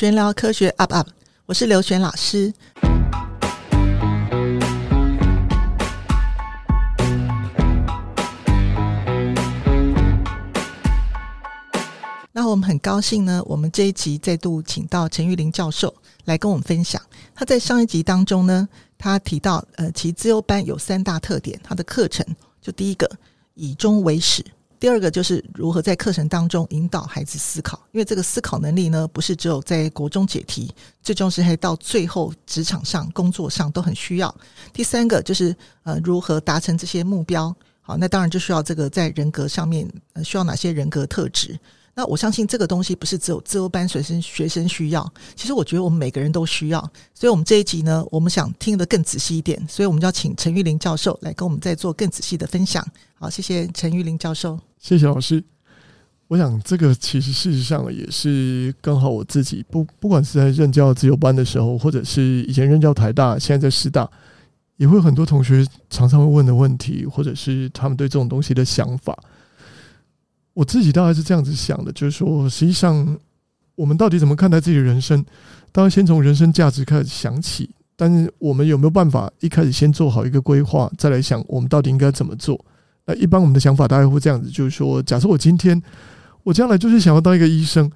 玄聊科学 UP UP，我是刘璇老师。那我们很高兴呢，我们这一集再度请到陈玉玲教授来跟我们分享。他在上一集当中呢，他提到，呃，其实资优班有三大特点，他的课程就第一个以终为始。第二个就是如何在课程当中引导孩子思考，因为这个思考能力呢，不是只有在国中解题，最重要是还到最后职场上、工作上都很需要。第三个就是呃，如何达成这些目标。好，那当然就需要这个在人格上面，呃，需要哪些人格特质。那我相信这个东西不是只有自由班学生学生需要，其实我觉得我们每个人都需要。所以，我们这一集呢，我们想听得更仔细一点，所以我们就要请陈玉玲教授来跟我们再做更仔细的分享。好，谢谢陈玉玲教授。谢谢老师。我想这个其实事实上也是刚好我自己不不管是在任教自由班的时候，或者是以前任教台大，现在在师大，也会很多同学常常会问的问题，或者是他们对这种东西的想法。我自己大概是这样子想的，就是说，实际上我们到底怎么看待自己的人生？当然，先从人生价值开始想起。但是，我们有没有办法一开始先做好一个规划，再来想我们到底应该怎么做？一般我们的想法大概会这样子，就是说，假设我今天我将来就是想要当一个医生，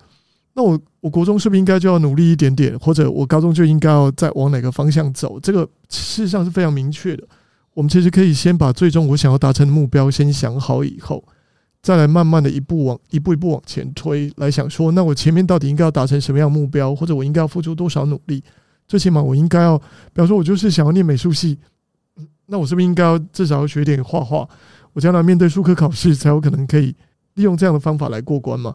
那我我国中是不是应该就要努力一点点，或者我高中就应该要再往哪个方向走？这个事实上是非常明确的。我们其实可以先把最终我想要达成的目标先想好以后。再来慢慢的一步往一步一步往前推，来想说，那我前面到底应该要达成什么样目标，或者我应该要付出多少努力？最起码我应该要，比方说，我就是想要念美术系，那我是不是应该要至少要学点画画？我将来面对术科考试，才有可能可以利用这样的方法来过关嘛？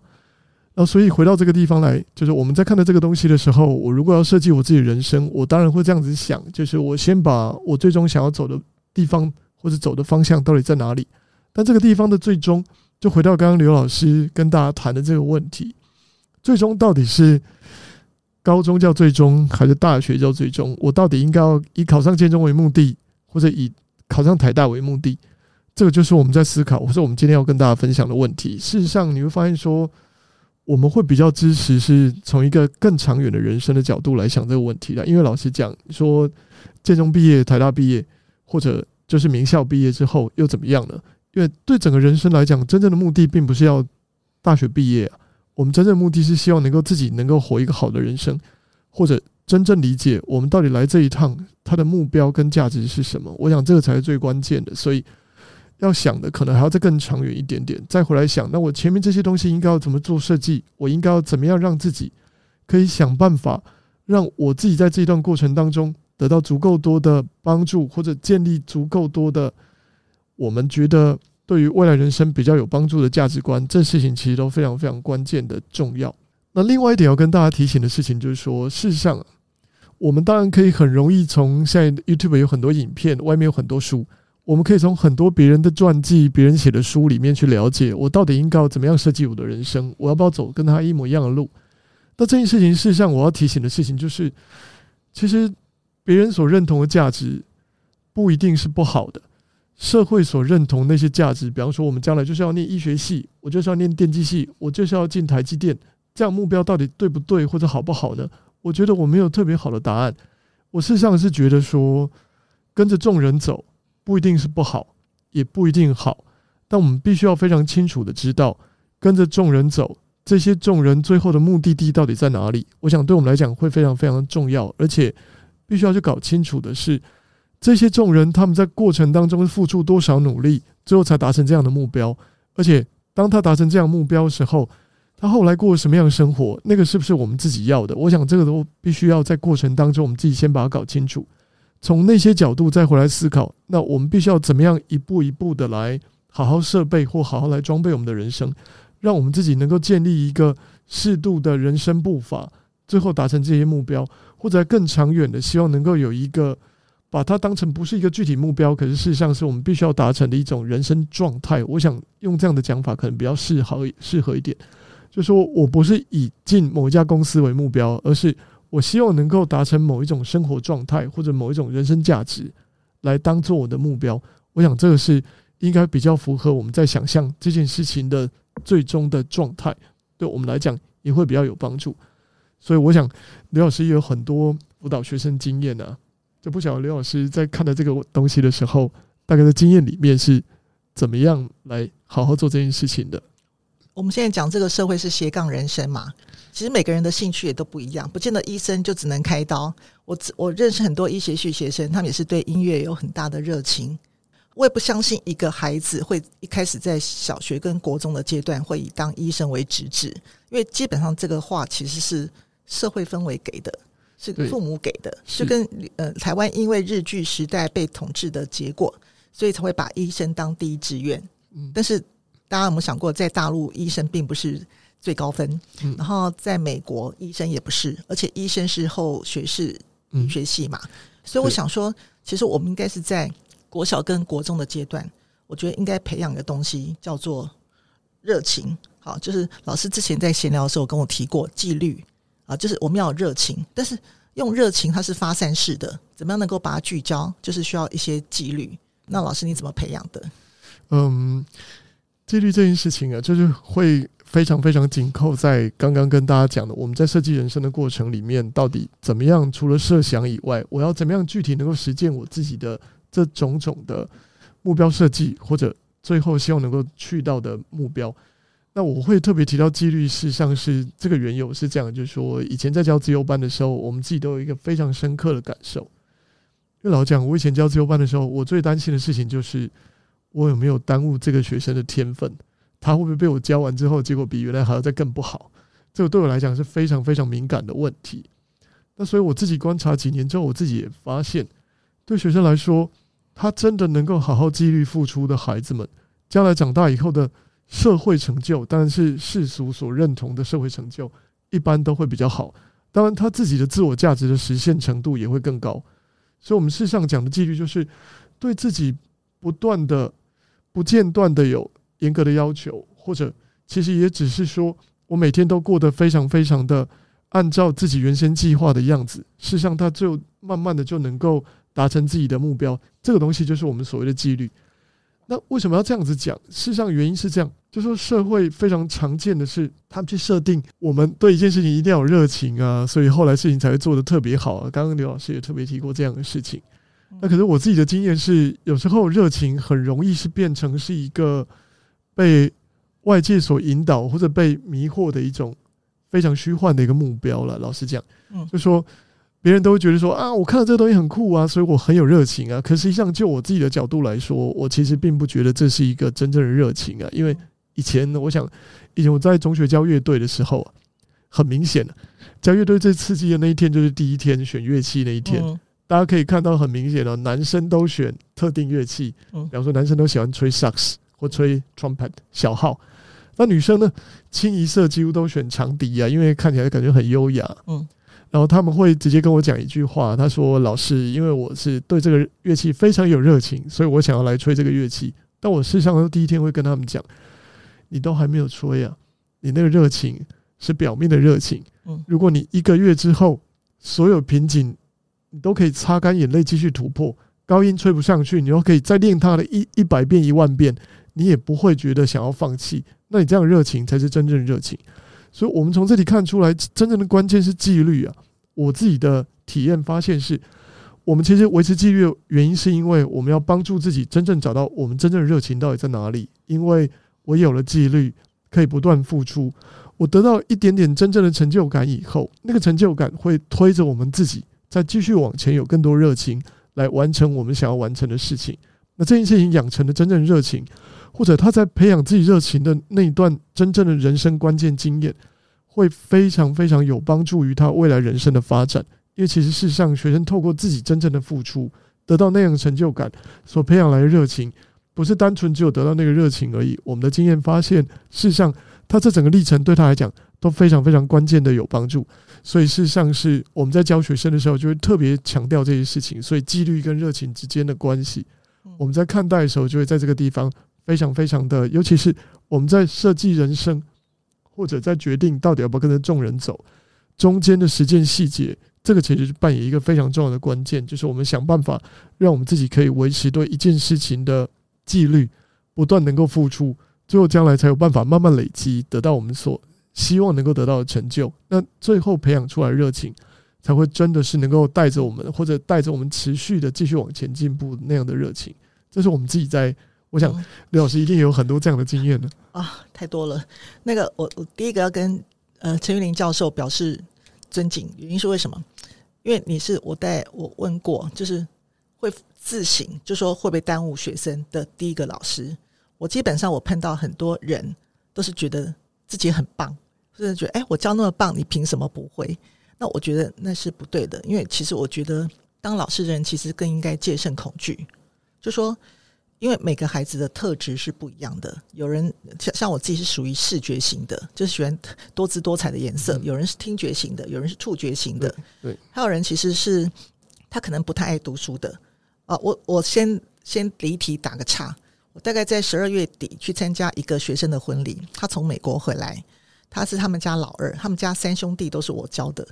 然后，所以回到这个地方来，就是我们在看到这个东西的时候，我如果要设计我自己人生，我当然会这样子想，就是我先把我最终想要走的地方或者走的方向到底在哪里？但这个地方的最终。就回到刚刚刘老师跟大家谈的这个问题，最终到底是高中叫最终，还是大学叫最终？我到底应该要以考上建中为目的，或者以考上台大为目的？这个就是我们在思考，或者我们今天要跟大家分享的问题。事实上，你会发现说，我们会比较支持是从一个更长远的人生的角度来想这个问题的。因为老实讲，说建中毕业、台大毕业，或者就是名校毕业之后又怎么样呢？因为对整个人生来讲，真正的目的并不是要大学毕业啊。我们真正的目的是希望能够自己能够活一个好的人生，或者真正理解我们到底来这一趟，它的目标跟价值是什么。我想这个才是最关键的。所以要想的可能还要再更长远一点点，再回来想，那我前面这些东西应该要怎么做设计？我应该要怎么样让自己可以想办法，让我自己在这一段过程当中得到足够多的帮助，或者建立足够多的。我们觉得对于未来人生比较有帮助的价值观，这事情其实都非常非常关键的重要。那另外一点要跟大家提醒的事情就是说，事实上，我们当然可以很容易从现在 YouTube 有很多影片，外面有很多书，我们可以从很多别人的传记、别人写的书里面去了解，我到底应该要怎么样设计我的人生，我要不要走跟他一模一样的路？那这件事情，事实上我要提醒的事情就是，其实别人所认同的价值不一定是不好的。社会所认同那些价值，比方说，我们将来就是要念医学系，我就是要念电机系，我就是要进台积电，这样目标到底对不对或者好不好呢？我觉得我没有特别好的答案。我事实上是觉得说，跟着众人走不一定是不好，也不一定好，但我们必须要非常清楚的知道，跟着众人走，这些众人最后的目的地到底在哪里？我想对我们来讲会非常非常重要，而且必须要去搞清楚的是。这些众人他们在过程当中付出多少努力，最后才达成这样的目标？而且当他达成这样目标的时候，他后来过什么样的生活？那个是不是我们自己要的？我想这个都必须要在过程当中，我们自己先把它搞清楚，从那些角度再回来思考。那我们必须要怎么样一步一步的来好好设备或好好来装备我们的人生，让我们自己能够建立一个适度的人生步伐，最后达成这些目标，或者更长远的，希望能够有一个。把它当成不是一个具体目标，可是事实上是我们必须要达成的一种人生状态。我想用这样的讲法，可能比较适合适合一点。就是说我不是以进某一家公司为目标，而是我希望能够达成某一种生活状态或者某一种人生价值来当做我的目标。我想这个是应该比较符合我们在想象这件事情的最终的状态，对我们来讲也会比较有帮助。所以我想刘老师也有很多辅导学生经验啊，就不晓得刘老师在看到这个东西的时候，大概的经验里面是怎么样来好好做这件事情的。我们现在讲这个社会是斜杠人生嘛，其实每个人的兴趣也都不一样，不见得医生就只能开刀。我我认识很多医学系学生，他们也是对音乐有很大的热情。我也不相信一个孩子会一开始在小学跟国中的阶段会以当医生为职志，因为基本上这个话其实是社会氛围给的，是父母给的，是跟呃台湾因为日据时代被统治的结果，所以才会把医生当第一志愿。嗯，但是大家有没有想过，在大陆医生并不是最高分，然后在美国医生也不是，而且医生是后学士学系嘛，所以我想说，其实我们应该是在。国小跟国中的阶段，我觉得应该培养一个东西叫做热情。好，就是老师之前在闲聊的时候跟我提过纪律啊，就是我们要有热情，但是用热情它是发散式的，怎么样能够把它聚焦，就是需要一些纪律。那老师你怎么培养的？嗯，纪律这件事情啊，就是会非常非常紧扣在刚刚跟大家讲的，我们在设计人生的过程里面，到底怎么样？除了设想以外，我要怎么样具体能够实践我自己的？这种种的目标设计，或者最后希望能够去到的目标，那我会特别提到纪律。事实上是这个缘由是这样，就是说以前在教自由班的时候，我们自己都有一个非常深刻的感受。因为老讲，我以前教自由班的时候，我最担心的事情就是我有没有耽误这个学生的天分，他会不会被我教完之后，结果比原来还要再更不好？这个对我来讲是非常非常敏感的问题。那所以我自己观察几年之后，我自己也发现。对学生来说，他真的能够好好纪律付出的孩子们，将来长大以后的社会成就，当然是世俗所认同的社会成就，一般都会比较好。当然，他自己的自我价值的实现程度也会更高。所以，我们事实上讲的纪律，就是对自己不断的、不间断的有严格的要求，或者其实也只是说我每天都过得非常非常的按照自己原先计划的样子。事实上，他就慢慢的就能够。达成自己的目标，这个东西就是我们所谓的纪律。那为什么要这样子讲？事实上，原因是这样，就说社会非常常见的是，他们去设定我们对一件事情一定要有热情啊，所以后来事情才会做得特别好啊。刚刚刘老师也特别提过这样的事情。那可是我自己的经验是，有时候热情很容易是变成是一个被外界所引导或者被迷惑的一种非常虚幻的一个目标了。老实讲，嗯，就说。别人都会觉得说啊，我看到这个东西很酷啊，所以我很有热情啊。可实际上，就我自己的角度来说，我其实并不觉得这是一个真正的热情啊。因为以前呢，我想以前我在中学教乐队的时候啊，很明显的教乐队最刺激的那一天就是第一天选乐器那一天。大家可以看到很明显的，男生都选特定乐器，比方说男生都喜欢吹萨克斯或吹 trumpet 小号，那女生呢，清一色几乎都选长笛啊，因为看起来感觉很优雅。嗯。然后他们会直接跟我讲一句话，他说：“老师，因为我是对这个乐器非常有热情，所以我想要来吹这个乐器。但我事实上第一天会跟他们讲，你都还没有吹啊，你那个热情是表面的热情。如果你一个月之后所有瓶颈你都可以擦干眼泪继续突破，高音吹不上去，你又可以再练它的一一百遍一万遍，你也不会觉得想要放弃。那你这样热情才是真正热情。”所以，我们从这里看出来，真正的关键是纪律啊！我自己的体验发现是，我们其实维持纪律的原因，是因为我们要帮助自己真正找到我们真正的热情到底在哪里。因为我有了纪律，可以不断付出，我得到一点点真正的成就感以后，那个成就感会推着我们自己再继续往前，有更多热情来完成我们想要完成的事情。那这件事情养成的真正热情。或者他在培养自己热情的那一段真正的人生关键经验，会非常非常有帮助于他未来人生的发展。因为其实事实上，学生透过自己真正的付出，得到那样的成就感，所培养来的热情，不是单纯只有得到那个热情而已。我们的经验发现，事实上，他这整个历程对他来讲都非常非常关键的有帮助。所以事实上是我们在教学生的时候，就会特别强调这些事情。所以纪律跟热情之间的关系，我们在看待的时候，就会在这个地方。非常非常的，尤其是我们在设计人生，或者在决定到底要不要跟着众人走，中间的实践细节，这个其实是扮演一个非常重要的关键，就是我们想办法让我们自己可以维持对一件事情的纪律，不断能够付出，最后将来才有办法慢慢累积，得到我们所希望能够得到的成就。那最后培养出来热情，才会真的是能够带着我们，或者带着我们持续的继续往前进步那样的热情。这是我们自己在，我想刘老师一定有很多这样的经验的啊，太多了。那个我我第一个要跟呃陈玉林教授表示尊敬，原因是为什么？因为你是我带我问过，就是会自省，就说会不会耽误学生的第一个老师。我基本上我碰到很多人都是觉得自己很棒，甚至觉得哎，我教那么棒，你凭什么不会？那我觉得那是不对的，因为其实我觉得当老师的人其实更应该戒慎恐惧。就说，因为每个孩子的特质是不一样的，有人像像我自己是属于视觉型的，就是喜欢多姿多彩的颜色；有人是听觉型的，有人是触觉型的，对，还有人其实是他可能不太爱读书的。啊，我我先先离题打个岔，我大概在十二月底去参加一个学生的婚礼，他从美国回来，他是他们家老二，他们家三兄弟都是我教的，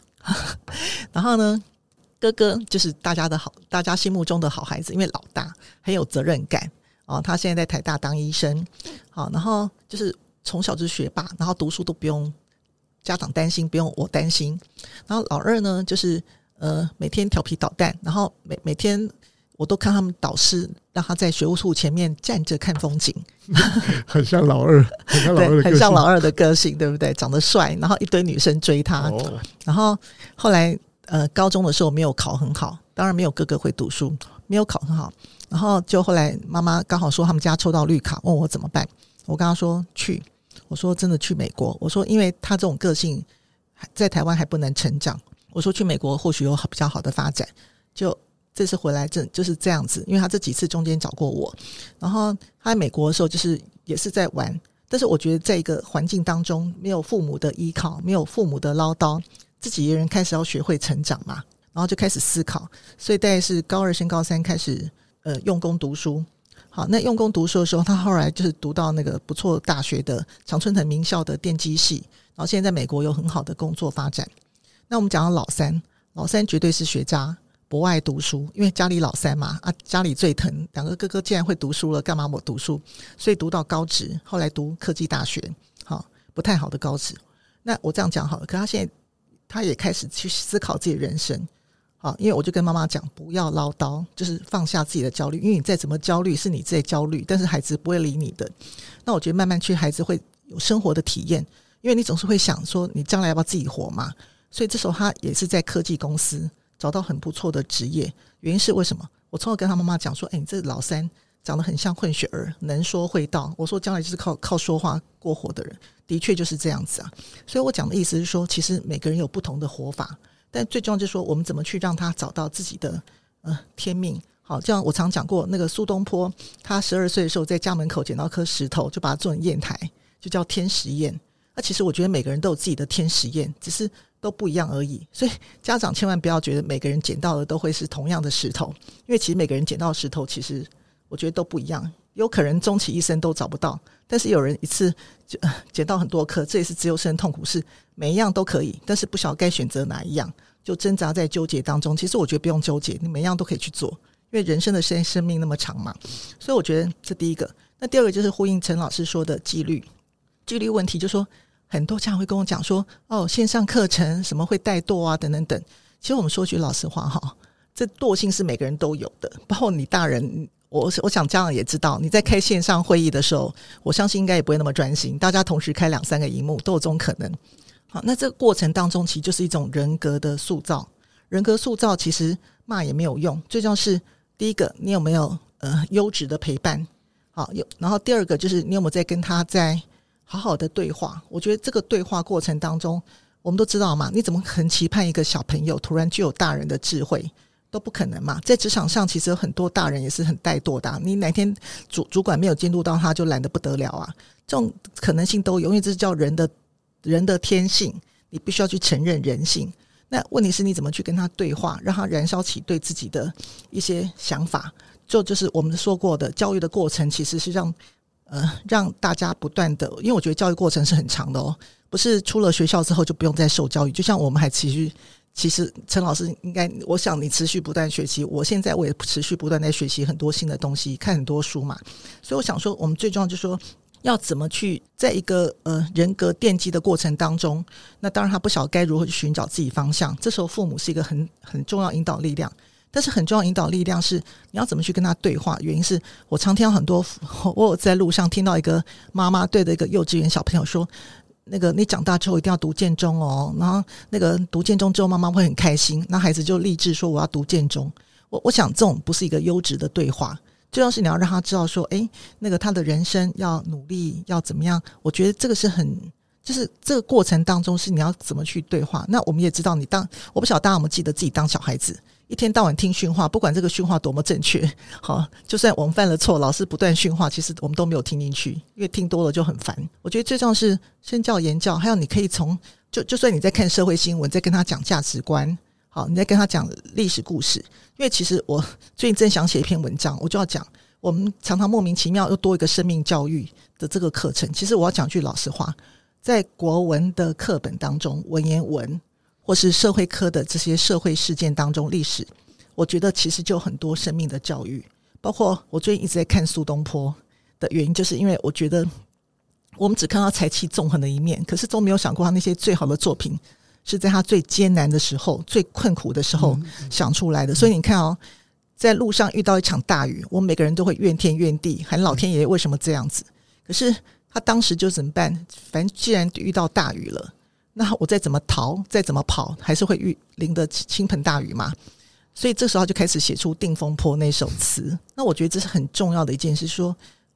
然后呢。哥哥就是大家的好，大家心目中的好孩子，因为老大很有责任感啊。他现在在台大当医生，好，然后就是从小就是学霸，然后读书都不用家长担心，不用我担心。然后老二呢，就是呃每天调皮捣蛋，然后每每天我都看他们导师让他在学务处前面站着看风景，很像老二，很像老二的个性，很像老二的个性，对不对？长得帅，然后一堆女生追他，哦、然后后来。呃，高中的时候没有考很好，当然没有哥哥会读书，没有考很好。然后就后来妈妈刚好说他们家抽到绿卡，问我怎么办。我跟他说去，我说真的去美国。我说因为他这种个性在台湾还不能成长，我说去美国或许有比较好的发展。就这次回来，这就是这样子，因为他这几次中间找过我。然后他在美国的时候就是也是在玩，但是我觉得在一个环境当中，没有父母的依靠，没有父母的唠叨。自己一个人开始要学会成长嘛，然后就开始思考，所以大概是高二升高三开始呃用功读书。好，那用功读书的时候，他后来就是读到那个不错大学的常春藤名校的电机系，然后现在在美国有很好的工作发展。那我们讲到老三，老三绝对是学渣，不爱读书，因为家里老三嘛，啊家里最疼，两个哥哥既然会读书了，干嘛我读书？所以读到高职，后来读科技大学，好不太好的高职。那我这样讲好了，可他现在。他也开始去思考自己人生，好，因为我就跟妈妈讲，不要唠叨，就是放下自己的焦虑，因为你再怎么焦虑，是你自己焦虑，但是孩子不会理你的。那我觉得慢慢去，孩子会有生活的体验，因为你总是会想说，你将来要不要自己活嘛？所以这时候他也是在科技公司找到很不错的职业，原因是为什么？我从小跟他妈妈讲说，哎，你这老三。长得很像混血儿，能说会道。我说将来就是靠靠说话过活的人，的确就是这样子啊。所以我讲的意思是说，其实每个人有不同的活法，但最重要就是说，我们怎么去让他找到自己的呃天命。好，这样我常讲过，那个苏东坡，他十二岁的时候在家门口捡到颗石头，就把它做成砚台，就叫天石砚。那其实我觉得每个人都有自己的天石砚，只是都不一样而已。所以家长千万不要觉得每个人捡到的都会是同样的石头，因为其实每个人捡到石头其实。我觉得都不一样，有可能终其一生都找不到，但是有人一次就捡到很多颗，这也是自由生痛苦是。每一样都可以，但是不晓得该选择哪一样，就挣扎在纠结当中。其实我觉得不用纠结，你每一样都可以去做，因为人生的生生命那么长嘛。所以我觉得这第一个，那第二个就是呼应陈老师说的纪律，纪律问题，就说很多家长会跟我讲说，哦，线上课程什么会怠惰啊，等等等。其实我们说句老实话哈，这惰性是每个人都有的，包括你大人。我我想家长也知道，你在开线上会议的时候，我相信应该也不会那么专心，大家同时开两三个荧幕都有这种可能。好，那这个过程当中，其实就是一种人格的塑造。人格塑造其实骂也没有用，最重要是第一个，你有没有呃优质的陪伴？好，有。然后第二个就是你有没有在跟他在好好的对话？我觉得这个对话过程当中，我们都知道嘛，你怎么可能期盼一个小朋友突然具有大人的智慧？都不可能嘛，在职场上，其实有很多大人也是很怠惰的。你哪天主主管没有监督到他，就懒得不得了啊。这种可能性都有，因为这是叫人的人的天性，你必须要去承认人性。那问题是你怎么去跟他对话，让他燃烧起对自己的一些想法？就就是我们说过的，教育的过程其实是让呃让大家不断的，因为我觉得教育过程是很长的哦，不是出了学校之后就不用再受教育，就像我们还持续。其实陈老师应该，我想你持续不断学习。我现在我也持续不断在学习很多新的东西，看很多书嘛。所以我想说，我们最重要就是说，要怎么去在一个呃人格奠基的过程当中，那当然他不晓得该如何去寻找自己方向。这时候父母是一个很很重要引导力量，但是很重要引导力量是你要怎么去跟他对话。原因是我常听到很多，我有在路上听到一个妈妈对着一个幼稚园小朋友说：“那个你长大之后一定要读建中哦。”然后那个读建中之后，妈妈会很开心。那孩子就立志说：“我要读建中。”我我想这种不是一个优质的对话。重要是你要让他知道说，哎，那个他的人生要努力，要怎么样？我觉得这个是很，就是这个过程当中是你要怎么去对话。那我们也知道，你当我不晓得大家有没有记得自己当小孩子，一天到晚听训话，不管这个训话多么正确，好，就算我们犯了错，老师不断训话，其实我们都没有听进去，因为听多了就很烦。我觉得最重要是身教言教，还有你可以从就就算你在看社会新闻，在跟他讲价值观。好，你在跟他讲历史故事，因为其实我最近正想写一篇文章，我就要讲，我们常常莫名其妙又多一个生命教育的这个课程。其实我要讲句老实话，在国文的课本当中，文言文或是社会科的这些社会事件当中，历史，我觉得其实就很多生命的教育。包括我最近一直在看苏东坡的原因，就是因为我觉得我们只看到才气纵横的一面，可是都没有想过他那些最好的作品。是在他最艰难的时候、最困苦的时候想出来的。所以你看哦，在路上遇到一场大雨，我们每个人都会怨天怨地，喊老天爷为什么这样子。可是他当时就怎么办？反正既然遇到大雨了，那我再怎么逃，再怎么跑，还是会遇淋得倾盆大雨嘛。所以这时候就开始写出《定风波》那首词。那我觉得这是很重要的一件事，说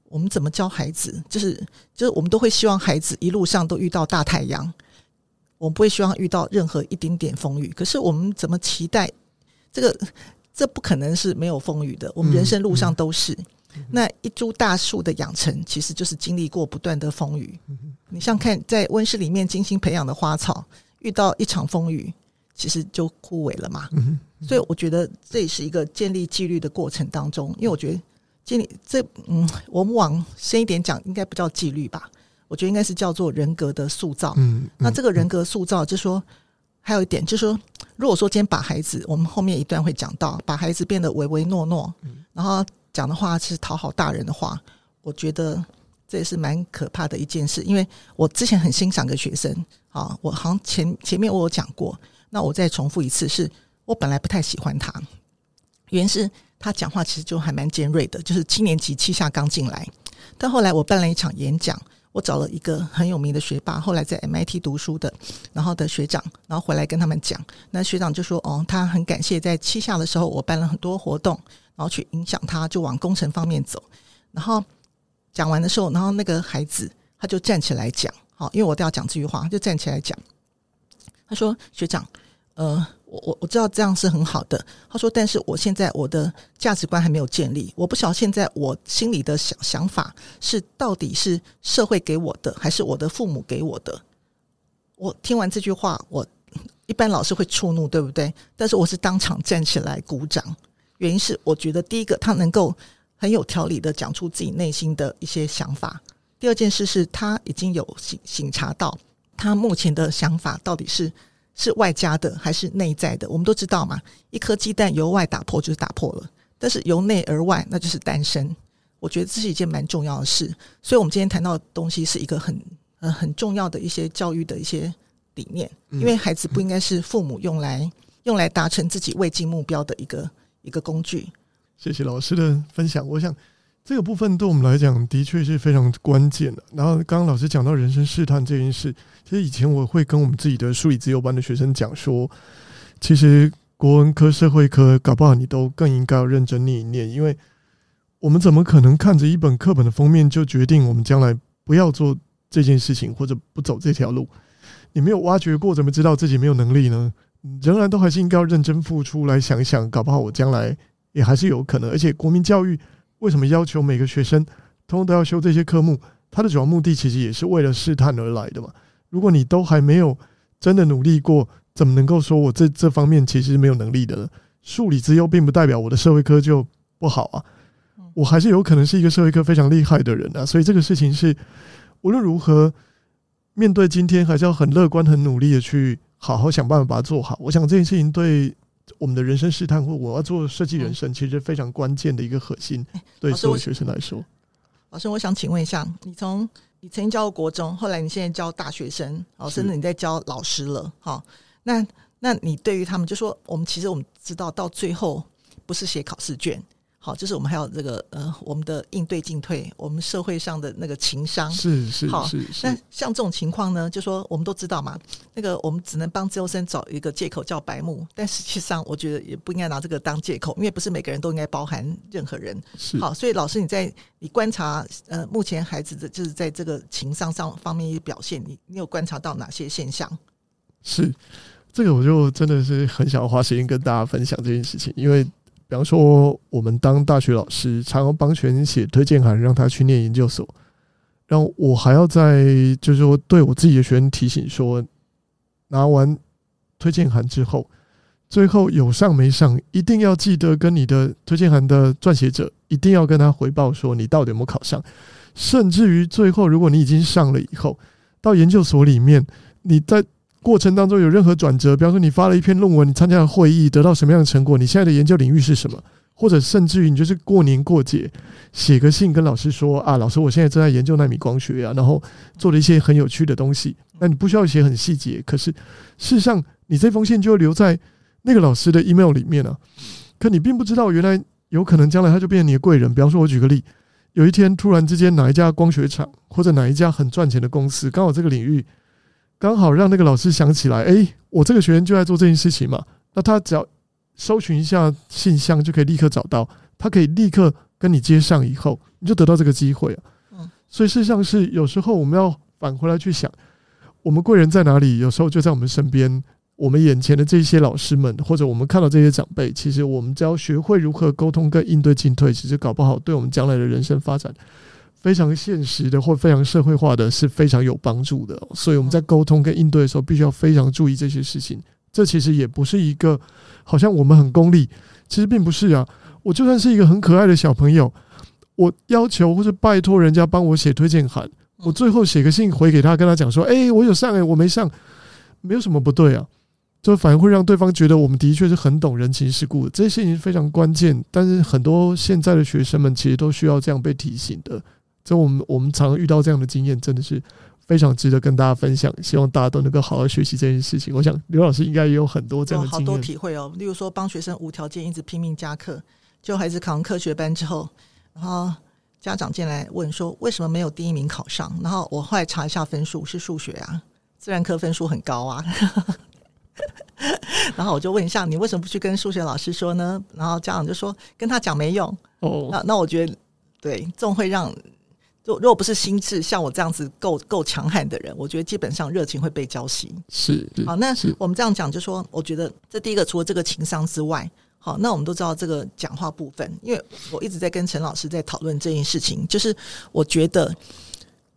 我们怎么教孩子，就是就是我们都会希望孩子一路上都遇到大太阳。我们不会希望遇到任何一丁点风雨，可是我们怎么期待这个？这不可能是没有风雨的。我们人生路上都是。那一株大树的养成，其实就是经历过不断的风雨。你像看在温室里面精心培养的花草，遇到一场风雨，其实就枯萎了嘛。所以我觉得这也是一个建立纪律的过程当中。因为我觉得建立这，嗯，我们往深一点讲，应该不叫纪律吧。我觉得应该是叫做人格的塑造。嗯，那这个人格塑造，就说，还有一点，就是说，如果说今天把孩子，我们后面一段会讲到，把孩子变得唯唯诺诺，然后讲的话是讨好大人的话，我觉得这也是蛮可怕的一件事。因为我之前很欣赏个学生，啊，我好像前前面我有讲过，那我再重复一次，是我本来不太喜欢他，原因是他讲话其实就还蛮尖锐的，就是七年级七下刚进来，但后来我办了一场演讲。我找了一个很有名的学霸，后来在 MIT 读书的，然后的学长，然后回来跟他们讲。那学长就说：“哦，他很感谢在七下的时候，我办了很多活动，然后去影响他，就往工程方面走。”然后讲完的时候，然后那个孩子他就站起来讲：“好，因为我都要讲这句话，就站起来讲。”他说：“学长，呃。”我我我知道这样是很好的。他说：“但是我现在我的价值观还没有建立，我不晓得现在我心里的想想法是到底是社会给我的，还是我的父母给我的。”我听完这句话，我一般老师会触怒，对不对？但是我是当场站起来鼓掌，原因是我觉得第一个他能够很有条理的讲出自己内心的一些想法；第二件事是他已经有醒醒察到他目前的想法到底是。是外加的还是内在的？我们都知道嘛，一颗鸡蛋由外打破就是打破了，但是由内而外那就是单身。我觉得这是一件蛮重要的事，所以我们今天谈到的东西是一个很呃很重要的一些教育的一些理念，因为孩子不应该是父母用来用来达成自己未尽目标的一个一个工具。谢谢老师的分享，我想。这个部分对我们来讲的确是非常关键的。然后刚刚老师讲到人生试探这件事，其实以前我会跟我们自己的数理资优班的学生讲说，其实国文科、社会科搞不好你都更应该要认真念一念，因为我们怎么可能看着一本课本的封面就决定我们将来不要做这件事情或者不走这条路？你没有挖掘过，怎么知道自己没有能力呢？仍然都还是应该要认真付出来想一想，搞不好我将来也还是有可能。而且国民教育。为什么要求每个学生通通都要修这些科目？它的主要目的其实也是为了试探而来的嘛。如果你都还没有真的努力过，怎么能够说我这这方面其实没有能力的呢？数理之优并不代表我的社会科就不好啊，我还是有可能是一个社会科非常厉害的人啊。所以这个事情是无论如何面对今天，还是要很乐观、很努力的去好好想办法把它做好。我想这件事情对。我们的人生试探，或我要做设计人生，其实非常关键的一个核心，对所有学生来说。老师，我想请问一下，你从你曾经教过国中，后来你现在教大学生，哦，甚至你在教老师了，哦，那那你对于他们，就说我们其实我们知道，到最后不是写考试卷。好，就是我们还有这个呃，我们的应对进退，我们社会上的那个情商是是好是。那像这种情况呢，就说我们都知道嘛，那个我们只能帮资优生找一个借口叫白目，但实际上我觉得也不应该拿这个当借口，因为不是每个人都应该包含任何人。是好，所以老师你在你观察呃，目前孩子的就是在这个情商上方面一表现，你你有观察到哪些现象？是这个，我就真的是很想花时间跟大家分享这件事情，因为。比方说，我们当大学老师，常常帮学生写推荐函，让他去念研究所。然后我还要在，就是说，对我自己的学生提醒说，拿完推荐函之后，最后有上没上，一定要记得跟你的推荐函的撰写者，一定要跟他回报说你到底有没有考上。甚至于最后，如果你已经上了以后，到研究所里面，你在。过程当中有任何转折，比方说你发了一篇论文，你参加了会议，得到什么样的成果？你现在的研究领域是什么？或者甚至于你就是过年过节写个信跟老师说啊，老师，我现在正在研究纳米光学啊，然后做了一些很有趣的东西。那你不需要写很细节，可是事实上你这封信就留在那个老师的 email 里面了啊。可你并不知道，原来有可能将来他就变成你的贵人。比方说，我举个例，有一天突然之间哪一家光学厂或者哪一家很赚钱的公司，刚好这个领域。刚好让那个老师想起来，哎，我这个学员就在做这件事情嘛。那他只要搜寻一下信箱，就可以立刻找到，他可以立刻跟你接上，以后你就得到这个机会啊。嗯，所以事实上是有时候我们要返回来去想，我们贵人在哪里？有时候就在我们身边，我们眼前的这些老师们，或者我们看到这些长辈，其实我们只要学会如何沟通跟应对进退，其实搞不好对我们将来的人生发展。非常现实的或非常社会化的是非常有帮助的，所以我们在沟通跟应对的时候，必须要非常注意这些事情。这其实也不是一个好像我们很功利，其实并不是啊。我就算是一个很可爱的小朋友，我要求或者拜托人家帮我写推荐函，我最后写个信回给他，跟他讲说：“诶，我有上诶，我没上，没有什么不对啊。”就反而会让对方觉得我们的确是很懂人情世故的，这些事情非常关键。但是很多现在的学生们其实都需要这样被提醒的。就我们我们常常遇到这样的经验，真的是非常值得跟大家分享。希望大家都能够好好学习这件事情。我想刘老师应该也有很多这样的经验，好多体会哦。例如说，帮学生无条件一直拼命加课，就孩子考上科学班之后，然后家长进来问说，为什么没有第一名考上？然后我后来查一下分数，是数学啊，自然科分数很高啊。然后我就问一下，你为什么不去跟数学老师说呢？然后家长就说，跟他讲没用。哦，那那我觉得对，这种会让。如如果不是心智像我这样子够够强悍的人，我觉得基本上热情会被浇熄。是，好，那我们这样讲，就说我觉得这第一个，除了这个情商之外，好，那我们都知道这个讲话部分，因为我一直在跟陈老师在讨论这件事情，就是我觉得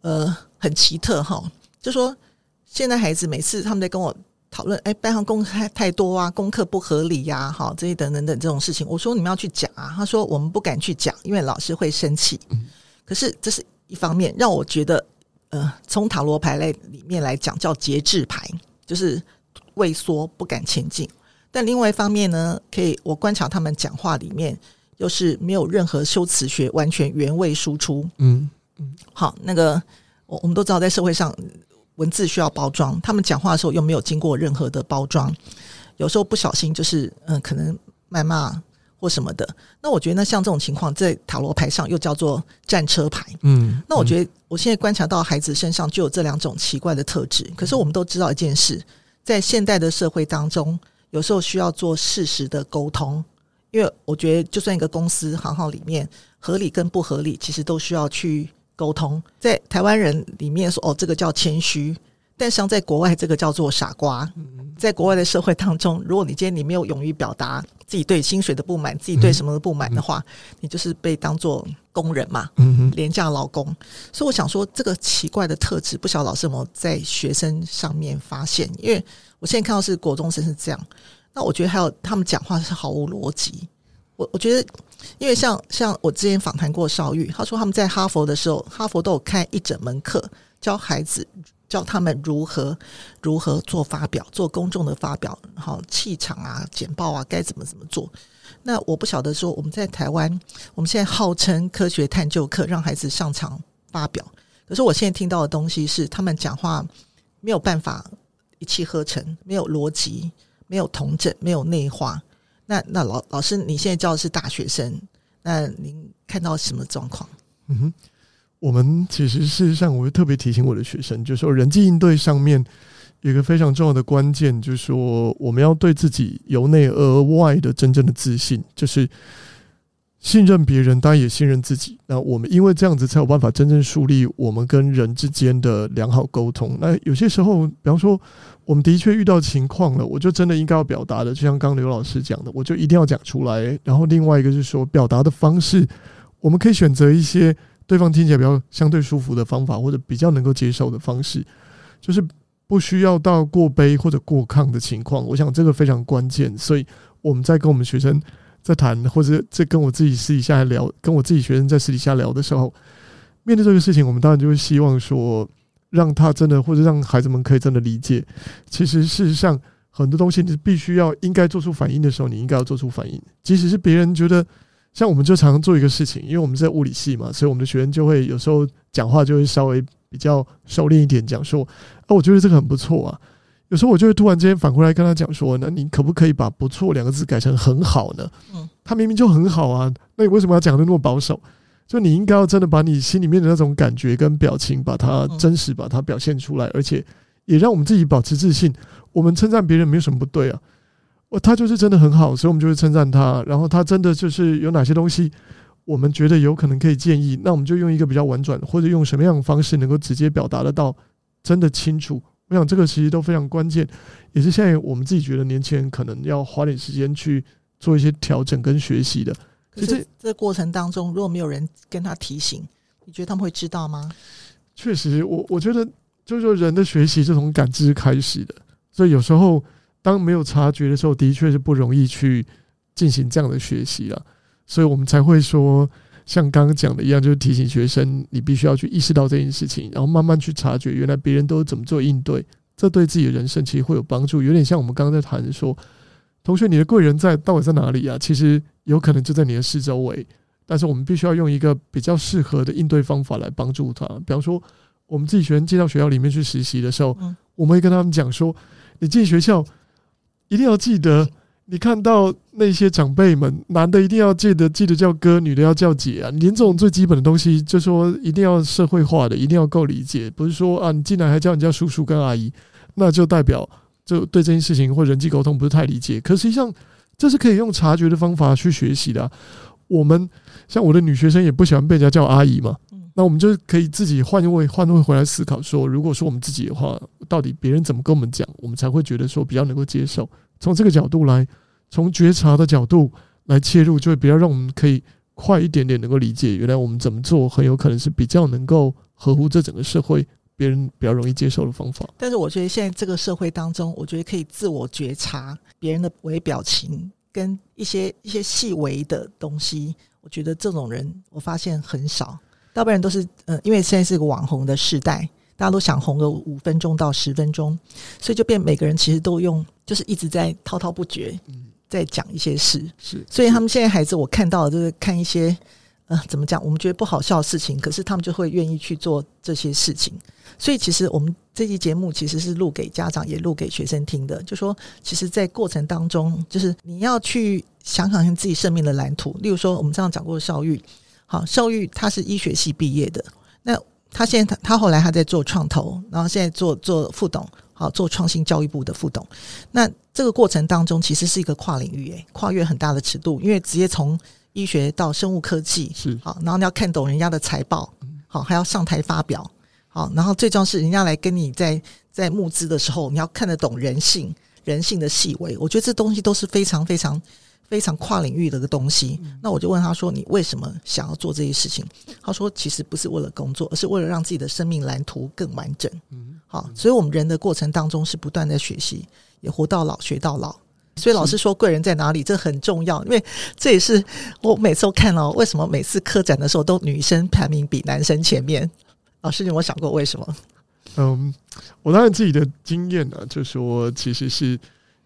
呃很奇特哈，就说现在孩子每次他们在跟我讨论，哎，班上功课太太多啊，功课不合理呀，好，这些等等等这种事情，我说你们要去讲啊，他说我们不敢去讲，因为老师会生气。嗯，可是这是。一方面让我觉得，呃，从塔罗牌类里面来讲叫节制牌，就是畏缩不敢前进。但另外一方面呢，可以我观察他们讲话里面又是没有任何修辞学，完全原味输出。嗯嗯，好，那个我我们都知道，在社会上文字需要包装，他们讲话的时候又没有经过任何的包装，有时候不小心就是嗯、呃，可能谩骂。或什么的，那我觉得那，像这种情况，在塔罗牌上又叫做战车牌。嗯，那我觉得我现在观察到孩子身上就有这两种奇怪的特质。可是我们都知道一件事，在现代的社会当中，有时候需要做适时的沟通，因为我觉得就算一个公司行号里面合理跟不合理，其实都需要去沟通。在台湾人里面说，哦，这个叫谦虚。但实际上，在国外，这个叫做傻瓜。在国外的社会当中，如果你今天你没有勇于表达自己对薪水的不满，自己对什么的不满的话，你就是被当做工人嘛，廉价劳工。所以我想说，这个奇怪的特质，不晓得老师有没有在学生上面发现？因为我现在看到是国中生是这样，那我觉得还有他们讲话是毫无逻辑。我我觉得，因为像像我之前访谈过邵玉，他说他们在哈佛的时候，哈佛都有开一整门课教孩子。教他们如何如何做发表，做公众的发表，好气场啊、简报啊，该怎么怎么做。那我不晓得说，我们在台湾，我们现在号称科学探究课，让孩子上场发表，可是我现在听到的东西是，他们讲话没有办法一气呵成，没有逻辑，没有同整，没有内化。那那老老师，你现在教的是大学生，那您看到什么状况？嗯哼。我们其实事实上，我会特别提醒我的学生，就是说人际应对上面有一个非常重要的关键，就是说我们要对自己由内而外的真正的自信，就是信任别人，当然也信任自己。那我们因为这样子，才有办法真正树立我们跟人之间的良好沟通。那有些时候，比方说，我们的确遇到情况了，我就真的应该要表达的，就像刚刘老师讲的，我就一定要讲出来。然后另外一个就是说，表达的方式，我们可以选择一些。对方听起来比较相对舒服的方法，或者比较能够接受的方式，就是不需要到过悲或者过亢的情况。我想这个非常关键。所以我们在跟我们学生在谈，或者在跟我自己私底下聊，跟我自己学生在私底下聊的时候，面对这个事情，我们当然就会希望说，让他真的，或者让孩子们可以真的理解。其实事实上，很多东西你必须要应该做出反应的时候，你应该要做出反应，即使是别人觉得。像我们就常常做一个事情，因为我们在物理系嘛，所以我们的学生就会有时候讲话就会稍微比较收敛一点，讲说：“哦，我觉得这个很不错啊。”有时候我就会突然之间反过来跟他讲说：“那你可不可以把‘不错’两个字改成‘很好’呢？”嗯，他明明就很好啊，那你为什么要讲的那么保守？就你应该要真的把你心里面的那种感觉跟表情，把它真实把它表现出来，而且也让我们自己保持自信。我们称赞别人没有什么不对啊。他就是真的很好，所以我们就会称赞他。然后他真的就是有哪些东西，我们觉得有可能可以建议，那我们就用一个比较婉转，或者用什么样的方式能够直接表达得到，真的清楚。我想这个其实都非常关键，也是现在我们自己觉得年轻人可能要花点时间去做一些调整跟学习的。可是这这过程当中，如果没有人跟他提醒，你觉得他们会知道吗？确实，我我觉得就是说人的学习是从感知开始的，所以有时候。当没有察觉的时候，的确是不容易去进行这样的学习了，所以我们才会说，像刚刚讲的一样，就是提醒学生，你必须要去意识到这件事情，然后慢慢去察觉，原来别人都怎么做应对，这对自己的人生其实会有帮助。有点像我们刚刚在谈说，同学，你的贵人在到底在哪里啊？其实有可能就在你的四周围，但是我们必须要用一个比较适合的应对方法来帮助他。比方说，我们自己学生进到学校里面去实习的时候，我们会跟他们讲说，你进学校。一定要记得，你看到那些长辈们，男的一定要记得记得叫哥，女的要叫姐啊！连这种最基本的东西，就说一定要社会化的，一定要够理解，不是说啊，你进来还叫人家叔叔跟阿姨，那就代表就对这件事情或人际沟通不是太理解。可实际上，这是可以用察觉的方法去学习的。我们像我的女学生也不喜欢被人家叫阿姨嘛。那我们就可以自己换位换位回来思考，说，如果说我们自己的话，到底别人怎么跟我们讲，我们才会觉得说比较能够接受。从这个角度来，从觉察的角度来切入，就会比较让我们可以快一点点能够理解，原来我们怎么做很有可能是比较能够合乎这整个社会别人比较容易接受的方法。但是我觉得现在这个社会当中，我觉得可以自我觉察别人的微表情跟一些一些细微的东西，我觉得这种人我发现很少。大部分人都是，呃，因为现在是个网红的时代，大家都想红个五分钟到十分钟，所以就变每个人其实都用，就是一直在滔滔不绝，在讲一些事。是，所以他们现在孩子，我看到的就是看一些，呃，怎么讲？我们觉得不好笑的事情，可是他们就会愿意去做这些事情。所以其实我们这期节目其实是录给家长，也录给学生听的。就说，其实，在过程当中，就是你要去想想自己生命的蓝图。例如说，我们这样讲过的邵玉。好，邵玉他是医学系毕业的，那他现在他他后来他在做创投，然后现在做做副董，好做创新教育部的副董。那这个过程当中其实是一个跨领域，诶，跨越很大的尺度，因为直接从医学到生物科技是好，然后你要看懂人家的财报，好还要上台发表，好，然后最重要是人家来跟你在在募资的时候，你要看得懂人性，人性的细微，我觉得这东西都是非常非常。非常跨领域的一个东西，那我就问他说：“你为什么想要做这些事情？”他说：“其实不是为了工作，而是为了让自己的生命蓝图更完整。”好，所以我们人的过程当中是不断在学习，也活到老学到老。所以老师说贵人在哪里，这很重要，因为这也是我每次都看到为什么每次科展的时候都女生排名比男生前面。老师，你有没有想过为什么？嗯，我当然自己的经验呢，就是说其实是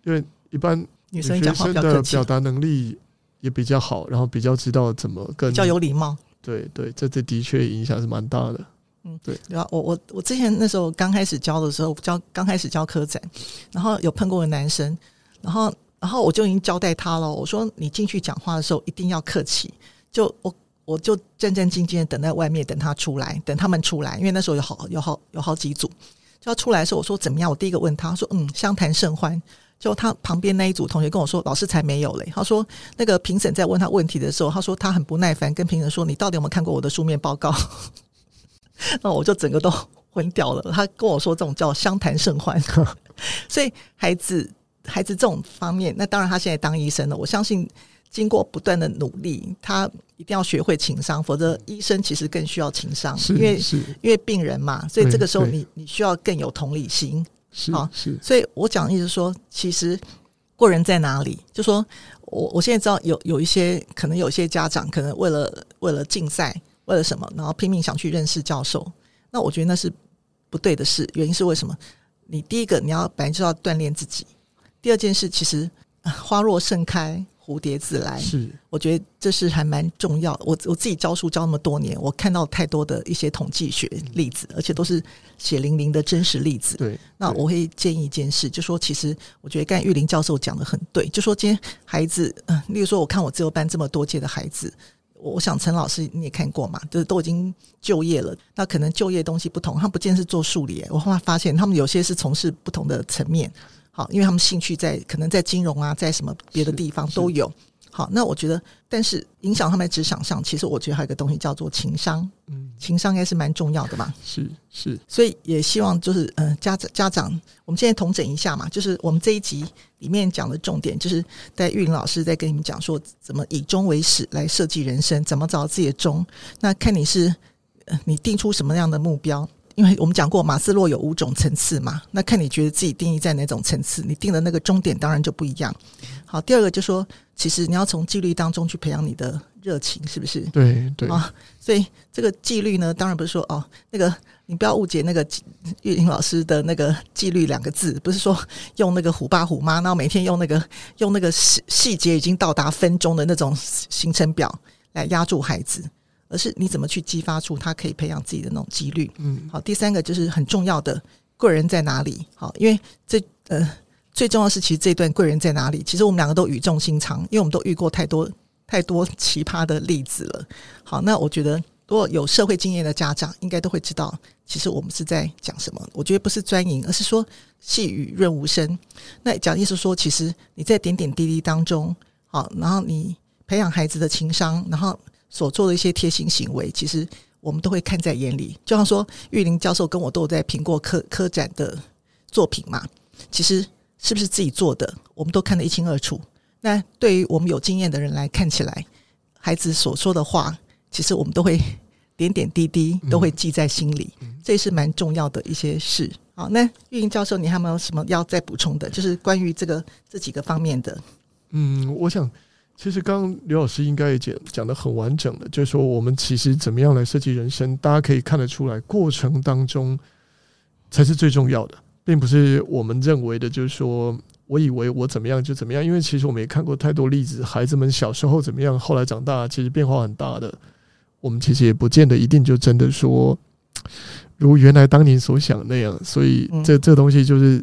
因为一般女生的表达能力也比较好，然后比较知道怎么跟比较有礼貌。对对，这这的确影响是蛮大的。嗯，对。然后我我我之前那时候刚开始教的时候，教刚开始教科展，然后有碰过个男生，然后然后我就已经交代他了，我说你进去讲话的时候一定要客气，就我。我就战战兢兢的等在外面，等他出来，等他们出来，因为那时候有好有好有好几组，就要出来的时候，我说怎么样？我第一个问他，他说嗯，相谈甚欢。就他旁边那一组同学跟我说，老师才没有嘞。他说那个评审在问他问题的时候，他说他很不耐烦，跟评审说，你到底有没有看过我的书面报告？那我就整个都昏掉了。他跟我说这种叫相谈甚欢，所以孩子孩子这种方面，那当然他现在当医生了，我相信。经过不断的努力，他一定要学会情商，否则医生其实更需要情商，因为因为病人嘛，所以这个时候你你需要更有同理心。是啊，是，所以我讲的意思是说，其实过人在哪里？就说我我现在知道有有一些可能有些家长可能为了为了竞赛，为了什么，然后拼命想去认识教授，那我觉得那是不对的事。原因是为什么？你第一个你要本来就要锻炼自己，第二件事其实花若盛开。蝴蝶自来，是我觉得这是还蛮重要的。我我自己教书教那么多年，我看到太多的一些统计学例子，而且都是血淋淋的真实例子。对，那我会建议一件事，就说其实我觉得刚才玉林教授讲的很对，就说今天孩子，嗯，例如说我看我自由班这么多届的孩子，我想陈老师你也看过嘛，就是都已经就业了，那可能就业东西不同，他不见是做数理，我后来发现他们有些是从事不同的层面。好，因为他们兴趣在可能在金融啊，在什么别的地方都有。好，那我觉得，但是影响他们在职场上，其实我觉得还有一个东西叫做情商。嗯，情商应该是蛮重要的嘛。是是，所以也希望就是呃家长家长，我们现在统整一下嘛，就是我们这一集里面讲的重点，就是在玉林老师在跟你们讲说，怎么以终为始来设计人生，怎么找到自己的终。那看你是呃你定出什么样的目标。因为我们讲过马斯洛有五种层次嘛，那看你觉得自己定义在哪种层次，你定的那个终点当然就不一样。好，第二个就说，其实你要从纪律当中去培养你的热情，是不是？对对啊，所以这个纪律呢，当然不是说哦，那个你不要误解那个玉林老师的那个纪律两个字，不是说用那个虎爸虎妈，然后每天用那个用那个细细节已经到达分钟的那种行程表来压住孩子。而是你怎么去激发出他可以培养自己的那种几率？嗯，好，第三个就是很重要的贵人在哪里？好，因为这呃最重要的是，其实这段贵人在哪里？其实我们两个都语重心长，因为我们都遇过太多太多奇葩的例子了。好，那我觉得如果有社会经验的家长，应该都会知道，其实我们是在讲什么。我觉得不是专营，而是说细雨润无声。那讲意思说，其实你在点点滴滴当中，好，然后你培养孩子的情商，然后。所做的一些贴心行为，其实我们都会看在眼里。就像说，玉林教授跟我都有在评过科科展的作品嘛，其实是不是自己做的，我们都看得一清二楚。那对于我们有经验的人来看起来，孩子所说的话，其实我们都会点点滴滴都会记在心里，嗯、这是蛮重要的一些事。好，那玉林教授，你还有没有什么要再补充的？就是关于这个这几个方面的。嗯，我想。其实刚刚刘老师应该也讲讲得很完整的，就是说我们其实怎么样来设计人生，大家可以看得出来，过程当中才是最重要的，并不是我们认为的，就是说我以为我怎么样就怎么样，因为其实我们也看过太多例子，孩子们小时候怎么样，后来长大其实变化很大的，我们其实也不见得一定就真的说如原来当年所想那样，所以这这东西就是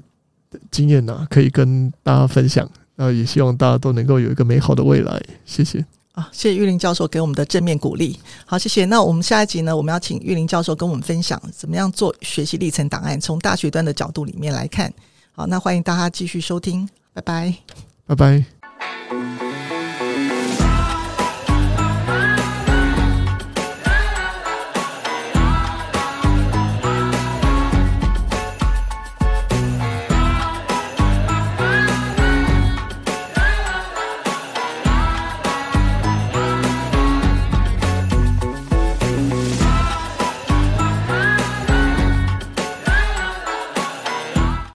经验呐，可以跟大家分享。那也希望大家都能够有一个美好的未来，谢谢。啊，谢谢玉林教授给我们的正面鼓励。好，谢谢。那我们下一集呢，我们要请玉林教授跟我们分享怎么样做学习历程档案，从大学端的角度里面来看。好，那欢迎大家继续收听，拜拜，拜拜。